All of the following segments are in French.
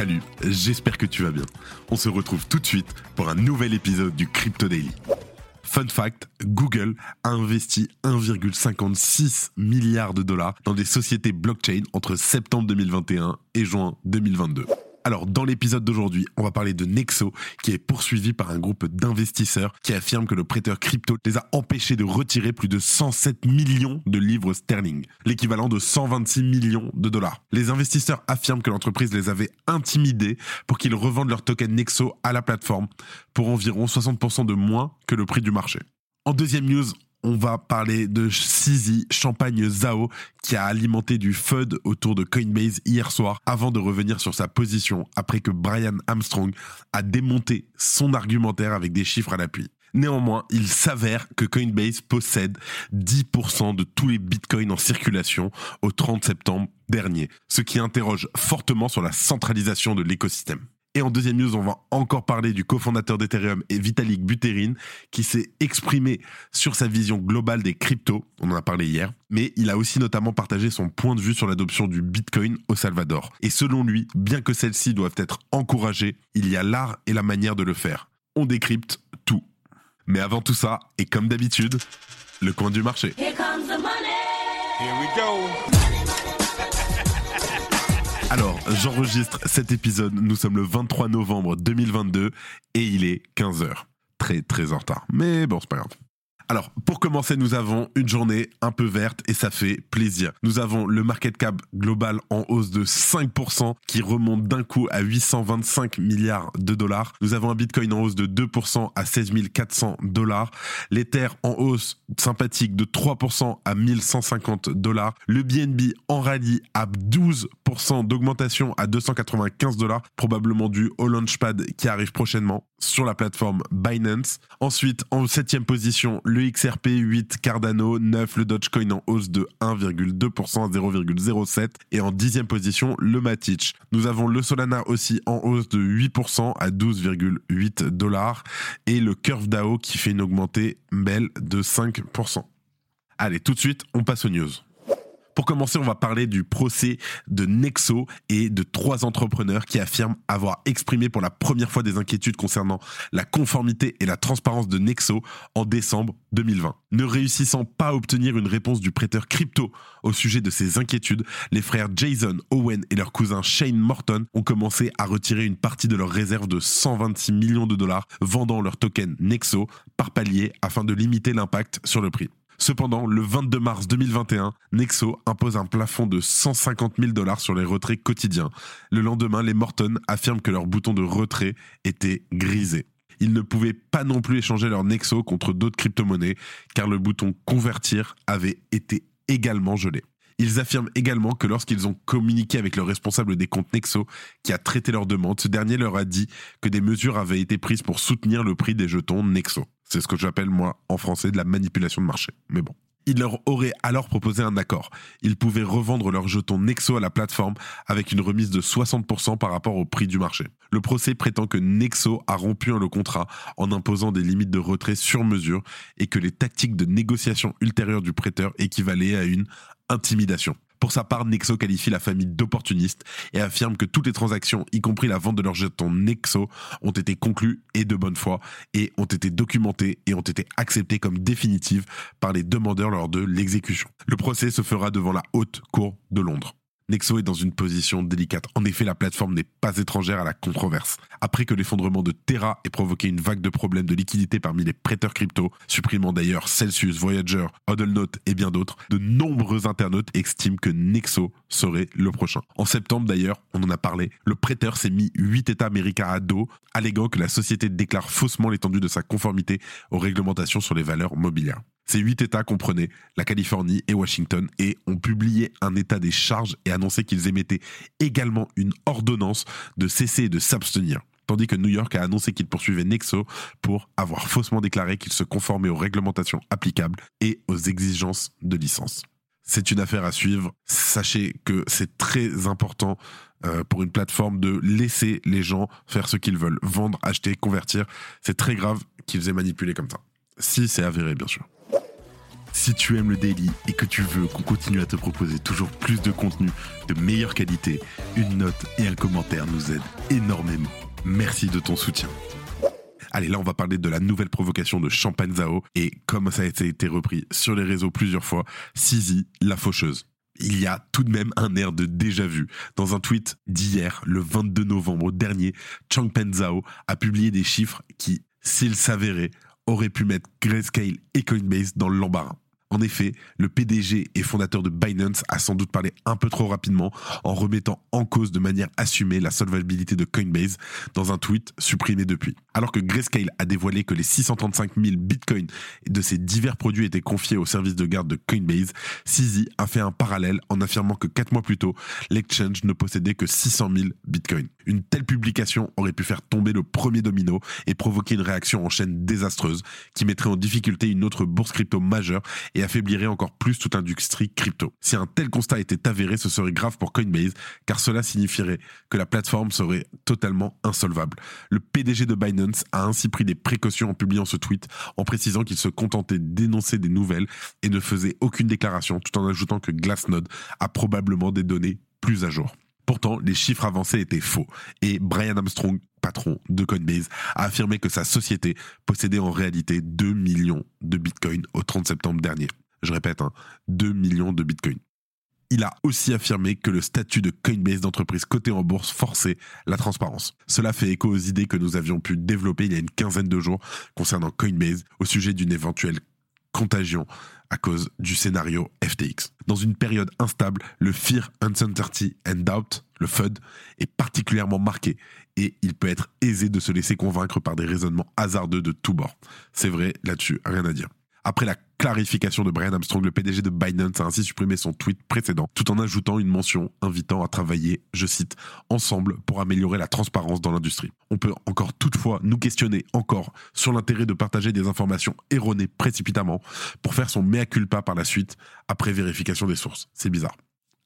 Salut, j'espère que tu vas bien. On se retrouve tout de suite pour un nouvel épisode du Crypto Daily. Fun fact, Google a investi 1,56 milliard de dollars dans des sociétés blockchain entre septembre 2021 et juin 2022. Alors, dans l'épisode d'aujourd'hui, on va parler de Nexo, qui est poursuivi par un groupe d'investisseurs qui affirme que le prêteur crypto les a empêchés de retirer plus de 107 millions de livres sterling, l'équivalent de 126 millions de dollars. Les investisseurs affirment que l'entreprise les avait intimidés pour qu'ils revendent leur token Nexo à la plateforme pour environ 60% de moins que le prix du marché. En deuxième news, on va parler de CZ Champagne Zao qui a alimenté du FUD autour de Coinbase hier soir avant de revenir sur sa position après que Brian Armstrong a démonté son argumentaire avec des chiffres à l'appui. Néanmoins, il s'avère que Coinbase possède 10% de tous les bitcoins en circulation au 30 septembre dernier, ce qui interroge fortement sur la centralisation de l'écosystème. Et en deuxième news, on va encore parler du cofondateur d'Ethereum et Vitalik Buterin, qui s'est exprimé sur sa vision globale des cryptos. On en a parlé hier. Mais il a aussi notamment partagé son point de vue sur l'adoption du Bitcoin au Salvador. Et selon lui, bien que celles-ci doivent être encouragées, il y a l'art et la manière de le faire. On décrypte tout. Mais avant tout ça, et comme d'habitude, le coin du marché. Here comes the money. Here we go. J'enregistre cet épisode, nous sommes le 23 novembre 2022 et il est 15h. Très très en retard. Mais bon, c'est pas grave. Alors, pour commencer, nous avons une journée un peu verte et ça fait plaisir. Nous avons le market cap global en hausse de 5% qui remonte d'un coup à 825 milliards de dollars. Nous avons un bitcoin en hausse de 2% à 16 400 dollars. L'Ether en hausse sympathique de 3% à 1150 dollars. Le BNB en rallye à 12% d'augmentation à 295 dollars, probablement dû au launchpad qui arrive prochainement sur la plateforme Binance. Ensuite, en septième position, le XRP 8 Cardano 9, le Dogecoin en hausse de 1,2% à 0,07 et en dixième position, le Matic. Nous avons le Solana aussi en hausse de 8% à 12,8 dollars et le Curve DAO qui fait une augmentée belle de 5%. Allez, tout de suite, on passe aux news. Pour commencer, on va parler du procès de Nexo et de trois entrepreneurs qui affirment avoir exprimé pour la première fois des inquiétudes concernant la conformité et la transparence de Nexo en décembre 2020. Ne réussissant pas à obtenir une réponse du prêteur crypto au sujet de ces inquiétudes, les frères Jason Owen et leur cousin Shane Morton ont commencé à retirer une partie de leur réserve de 126 millions de dollars, vendant leur token Nexo par palier afin de limiter l'impact sur le prix. Cependant, le 22 mars 2021, Nexo impose un plafond de 150 000 dollars sur les retraits quotidiens. Le lendemain, les Morton affirment que leur bouton de retrait était grisé. Ils ne pouvaient pas non plus échanger leur Nexo contre d'autres crypto-monnaies car le bouton convertir avait été également gelé. Ils affirment également que lorsqu'ils ont communiqué avec le responsable des comptes Nexo qui a traité leur demande, ce dernier leur a dit que des mesures avaient été prises pour soutenir le prix des jetons Nexo. C'est ce que j'appelle, moi, en français, de la manipulation de marché. Mais bon. Il leur aurait alors proposé un accord. Ils pouvaient revendre leurs jetons Nexo à la plateforme avec une remise de 60% par rapport au prix du marché. Le procès prétend que Nexo a rompu le contrat en imposant des limites de retrait sur mesure et que les tactiques de négociation ultérieure du prêteur équivalaient à une intimidation. Pour sa part, Nexo qualifie la famille d'opportunistes et affirme que toutes les transactions, y compris la vente de leurs jetons Nexo, ont été conclues et de bonne foi et ont été documentées et ont été acceptées comme définitives par les demandeurs lors de l'exécution. Le procès se fera devant la Haute Cour de Londres. Nexo est dans une position délicate. En effet, la plateforme n'est pas étrangère à la controverse. Après que l'effondrement de Terra ait provoqué une vague de problèmes de liquidité parmi les prêteurs crypto, supprimant d'ailleurs Celsius, Voyager, HODLNote et bien d'autres, de nombreux internautes estiment que Nexo serait le prochain. En septembre d'ailleurs, on en a parlé, le prêteur s'est mis 8 États américains à dos, alléguant que la société déclare faussement l'étendue de sa conformité aux réglementations sur les valeurs mobilières. Ces huit États comprenaient la Californie et Washington et ont publié un état des charges et annoncé qu'ils émettaient également une ordonnance de cesser et de s'abstenir. tandis que New York a annoncé qu'il poursuivait Nexo pour avoir faussement déclaré qu'il se conformait aux réglementations applicables et aux exigences de licence. C'est une affaire à suivre. Sachez que c'est très important euh, pour une plateforme de laisser les gens faire ce qu'ils veulent, vendre, acheter, convertir. C'est très grave qu'ils aient manipulé comme ça. Si c'est avéré, bien sûr. Si tu aimes le daily et que tu veux qu'on continue à te proposer toujours plus de contenu de meilleure qualité, une note et un commentaire nous aident énormément. Merci de ton soutien. Allez, là, on va parler de la nouvelle provocation de Champagne Zao et comme ça a été repris sur les réseaux plusieurs fois, Sisi, la faucheuse. Il y a tout de même un air de déjà vu. Dans un tweet d'hier, le 22 novembre dernier, Changpen Zhao a publié des chiffres qui, s'ils s'avéraient, auraient pu mettre Grayscale et Coinbase dans l'embarras. En effet, le PDG et fondateur de Binance a sans doute parlé un peu trop rapidement en remettant en cause de manière assumée la solvabilité de Coinbase dans un tweet supprimé depuis. Alors que Grayscale a dévoilé que les 635 000 bitcoins de ses divers produits étaient confiés au service de garde de Coinbase, CZ a fait un parallèle en affirmant que 4 mois plus tôt, l'exchange ne possédait que 600 000 bitcoins. Une telle publication aurait pu faire tomber le premier domino et provoquer une réaction en chaîne désastreuse qui mettrait en difficulté une autre bourse crypto majeure et affaiblirait encore plus toute l'industrie crypto. Si un tel constat était avéré, ce serait grave pour Coinbase car cela signifierait que la plateforme serait totalement insolvable. Le PDG de Binance a ainsi pris des précautions en publiant ce tweet en précisant qu'il se contentait d'énoncer des nouvelles et ne faisait aucune déclaration tout en ajoutant que Glassnode a probablement des données plus à jour. Pourtant, les chiffres avancés étaient faux. Et Brian Armstrong, patron de Coinbase, a affirmé que sa société possédait en réalité 2 millions de bitcoins au 30 septembre dernier. Je répète, 2 hein, millions de bitcoins. Il a aussi affirmé que le statut de Coinbase d'entreprise cotée en bourse forçait la transparence. Cela fait écho aux idées que nous avions pu développer il y a une quinzaine de jours concernant Coinbase au sujet d'une éventuelle contagion à cause du scénario FTX. Dans une période instable, le Fear, Uncertainty and Doubt, le FUD, est particulièrement marqué et il peut être aisé de se laisser convaincre par des raisonnements hasardeux de tous bords. C'est vrai, là-dessus, rien à dire. Après la clarification de Brian Armstrong, le PDG de Binance a ainsi supprimé son tweet précédent, tout en ajoutant une mention invitant à travailler, je cite, ensemble pour améliorer la transparence dans l'industrie. On peut encore toutefois nous questionner encore sur l'intérêt de partager des informations erronées précipitamment pour faire son mea culpa par la suite après vérification des sources. C'est bizarre.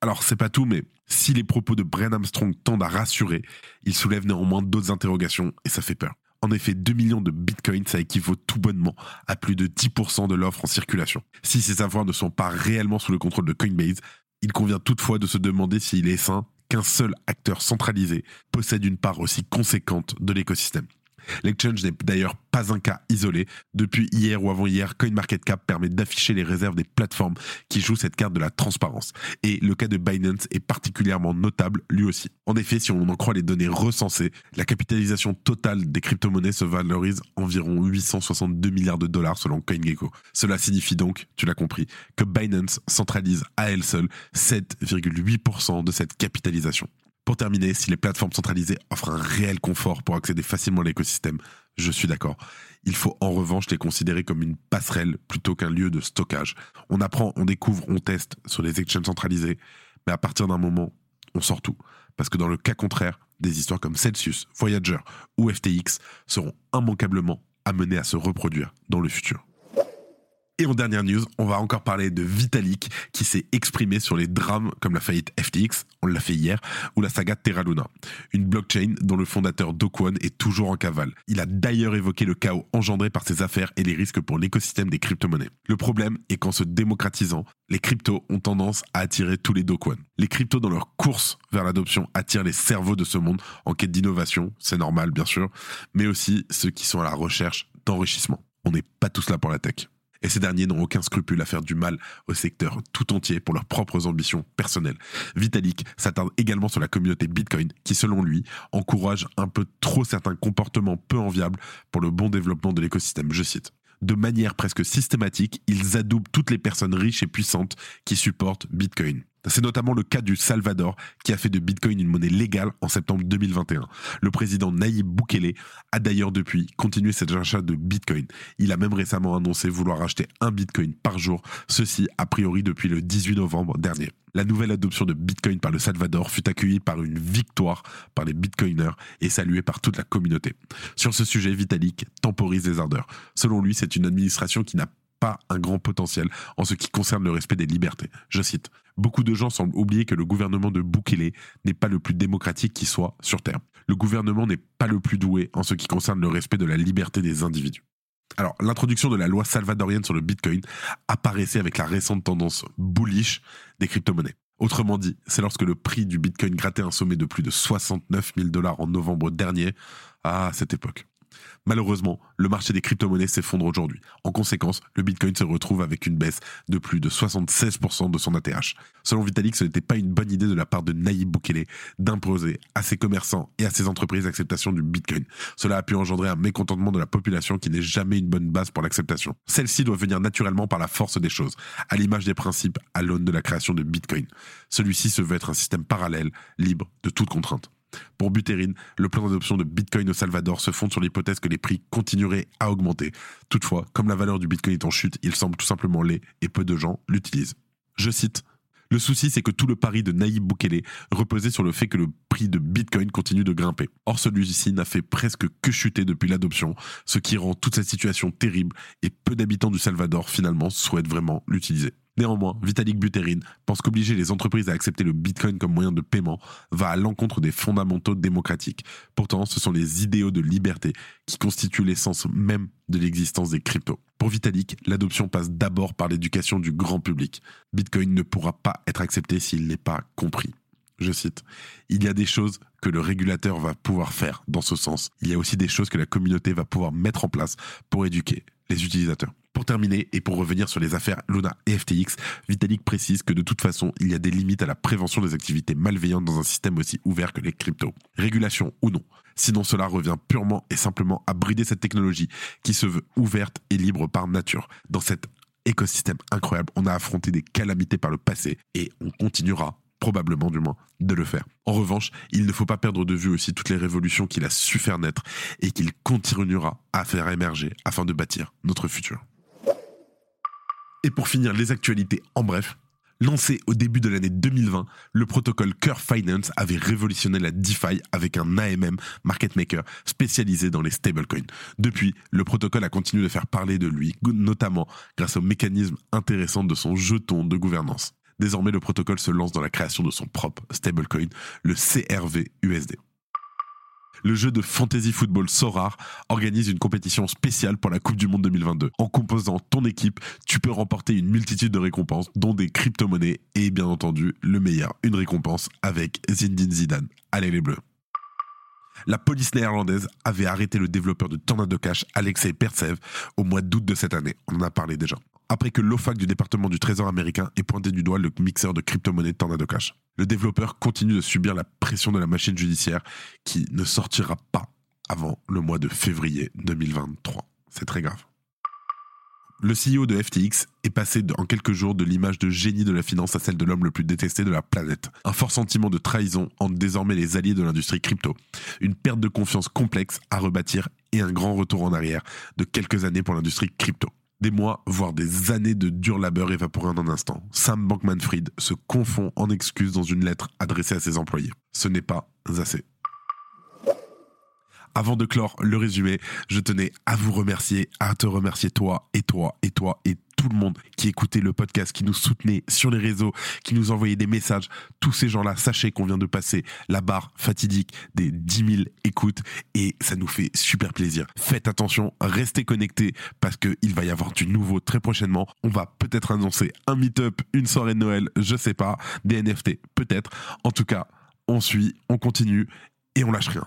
Alors, c'est pas tout, mais si les propos de Brian Armstrong tendent à rassurer, ils soulèvent néanmoins d'autres interrogations et ça fait peur. En effet, 2 millions de bitcoins, ça équivaut tout bonnement à plus de 10% de l'offre en circulation. Si ces avoirs ne sont pas réellement sous le contrôle de Coinbase, il convient toutefois de se demander s'il est sain qu'un seul acteur centralisé possède une part aussi conséquente de l'écosystème. L'exchange n'est d'ailleurs pas un cas isolé. Depuis hier ou avant-hier, CoinMarketCap permet d'afficher les réserves des plateformes qui jouent cette carte de la transparence. Et le cas de Binance est particulièrement notable lui aussi. En effet, si on en croit les données recensées, la capitalisation totale des crypto-monnaies se valorise environ 862 milliards de dollars selon CoinGecko. Cela signifie donc, tu l'as compris, que Binance centralise à elle seule 7,8% de cette capitalisation. Pour terminer, si les plateformes centralisées offrent un réel confort pour accéder facilement à l'écosystème, je suis d'accord. Il faut en revanche les considérer comme une passerelle plutôt qu'un lieu de stockage. On apprend, on découvre, on teste sur les exchanges centralisés, mais à partir d'un moment, on sort tout. Parce que dans le cas contraire, des histoires comme Celsius, Voyager ou FTX seront immanquablement amenées à se reproduire dans le futur. Et en dernière news, on va encore parler de Vitalik qui s'est exprimé sur les drames comme la faillite FTX, on l'a fait hier, ou la saga Terra Luna, une blockchain dont le fondateur Dokwon est toujours en cavale. Il a d'ailleurs évoqué le chaos engendré par ces affaires et les risques pour l'écosystème des crypto-monnaies. Le problème est qu'en se démocratisant, les cryptos ont tendance à attirer tous les Dokwon. Les cryptos dans leur course vers l'adoption attirent les cerveaux de ce monde en quête d'innovation, c'est normal bien sûr, mais aussi ceux qui sont à la recherche d'enrichissement. On n'est pas tous là pour la tech et ces derniers n'ont aucun scrupule à faire du mal au secteur tout entier pour leurs propres ambitions personnelles. Vitalik s'attarde également sur la communauté Bitcoin qui, selon lui, encourage un peu trop certains comportements peu enviables pour le bon développement de l'écosystème. Je cite de manière presque systématique, ils adoubent toutes les personnes riches et puissantes qui supportent Bitcoin. C'est notamment le cas du Salvador qui a fait de Bitcoin une monnaie légale en septembre 2021. Le président Nayib Bukele a d'ailleurs depuis continué cet achat de Bitcoin. Il a même récemment annoncé vouloir acheter un Bitcoin par jour, ceci a priori depuis le 18 novembre dernier. La nouvelle adoption de Bitcoin par le Salvador fut accueillie par une victoire par les Bitcoiners et saluée par toute la communauté. Sur ce sujet, Vitalik temporise les ardeurs. Selon lui, c'est une administration qui n'a pas un grand potentiel en ce qui concerne le respect des libertés. Je cite Beaucoup de gens semblent oublier que le gouvernement de Bukele n'est pas le plus démocratique qui soit sur Terre. Le gouvernement n'est pas le plus doué en ce qui concerne le respect de la liberté des individus. Alors, l'introduction de la loi salvadorienne sur le Bitcoin apparaissait avec la récente tendance bullish des crypto-monnaies. Autrement dit, c'est lorsque le prix du Bitcoin grattait un sommet de plus de 69 000 dollars en novembre dernier, à cette époque. Malheureusement, le marché des crypto-monnaies s'effondre aujourd'hui. En conséquence, le Bitcoin se retrouve avec une baisse de plus de 76% de son ATH. Selon Vitalik, ce n'était pas une bonne idée de la part de Nayib Bukele d'imposer à ses commerçants et à ses entreprises l'acceptation du Bitcoin. Cela a pu engendrer un mécontentement de la population qui n'est jamais une bonne base pour l'acceptation. Celle-ci doit venir naturellement par la force des choses, à l'image des principes à l'aune de la création de Bitcoin. Celui-ci se veut être un système parallèle, libre de toute contrainte. Pour Buterin, le plan d'adoption de Bitcoin au Salvador se fonde sur l'hypothèse que les prix continueraient à augmenter. Toutefois, comme la valeur du Bitcoin est en chute, il semble tout simplement laid et peu de gens l'utilisent. Je cite le souci, c'est que tout le pari de Nayib Bukele reposait sur le fait que le prix de Bitcoin continue de grimper. Or, celui-ci n'a fait presque que chuter depuis l'adoption, ce qui rend toute cette situation terrible et peu d'habitants du Salvador finalement souhaitent vraiment l'utiliser. Néanmoins, Vitalik Buterin pense qu'obliger les entreprises à accepter le Bitcoin comme moyen de paiement va à l'encontre des fondamentaux démocratiques. Pourtant, ce sont les idéaux de liberté qui constituent l'essence même de l'existence des cryptos. Pour Vitalik, l'adoption passe d'abord par l'éducation du grand public. Bitcoin ne pourra pas être accepté s'il n'est pas compris. Je cite, Il y a des choses que le régulateur va pouvoir faire dans ce sens. Il y a aussi des choses que la communauté va pouvoir mettre en place pour éduquer les utilisateurs. Pour terminer et pour revenir sur les affaires Luna et FTX, Vitalik précise que de toute façon, il y a des limites à la prévention des activités malveillantes dans un système aussi ouvert que les cryptos. Régulation ou non. Sinon, cela revient purement et simplement à brider cette technologie qui se veut ouverte et libre par nature. Dans cet écosystème incroyable, on a affronté des calamités par le passé et on continuera probablement du moins, de le faire. En revanche, il ne faut pas perdre de vue aussi toutes les révolutions qu'il a su faire naître et qu'il continuera à faire émerger afin de bâtir notre futur. Et pour finir les actualités en bref, Lancé au début de l'année 2020, le protocole Curve Finance avait révolutionné la DeFi avec un AMM market maker spécialisé dans les stablecoins. Depuis, le protocole a continué de faire parler de lui, notamment grâce au mécanisme intéressant de son jeton de gouvernance. Désormais, le protocole se lance dans la création de son propre stablecoin, le CRV USD le jeu de fantasy football Sorar organise une compétition spéciale pour la Coupe du Monde 2022. En composant ton équipe, tu peux remporter une multitude de récompenses, dont des crypto-monnaies et bien entendu, le meilleur, une récompense avec Zinedine Zidane. Allez les bleus la police néerlandaise avait arrêté le développeur de Tornado Cash, Alexei Persev, au mois d'août de cette année. On en a parlé déjà après que l'OFAC du département du Trésor américain ait pointé du doigt le mixeur de crypto-monnaie Tornado Cash. Le développeur continue de subir la pression de la machine judiciaire qui ne sortira pas avant le mois de février 2023. C'est très grave. Le CEO de FTX est passé en quelques jours de l'image de génie de la finance à celle de l'homme le plus détesté de la planète. Un fort sentiment de trahison entre désormais les alliés de l'industrie crypto. Une perte de confiance complexe à rebâtir et un grand retour en arrière de quelques années pour l'industrie crypto. Des mois, voire des années de dur labeur évaporés en un instant. Sam Bankman-Fried se confond en excuses dans une lettre adressée à ses employés. Ce n'est pas assez. Avant de clore le résumé, je tenais à vous remercier, à te remercier toi et toi et toi et tout le monde qui écoutait le podcast, qui nous soutenait sur les réseaux, qui nous envoyait des messages. Tous ces gens-là, sachez qu'on vient de passer la barre fatidique des 10 000 écoutes et ça nous fait super plaisir. Faites attention, restez connectés parce qu'il va y avoir du nouveau très prochainement. On va peut-être annoncer un meet-up, une soirée de Noël, je sais pas, des NFT, peut-être. En tout cas, on suit, on continue et on lâche rien.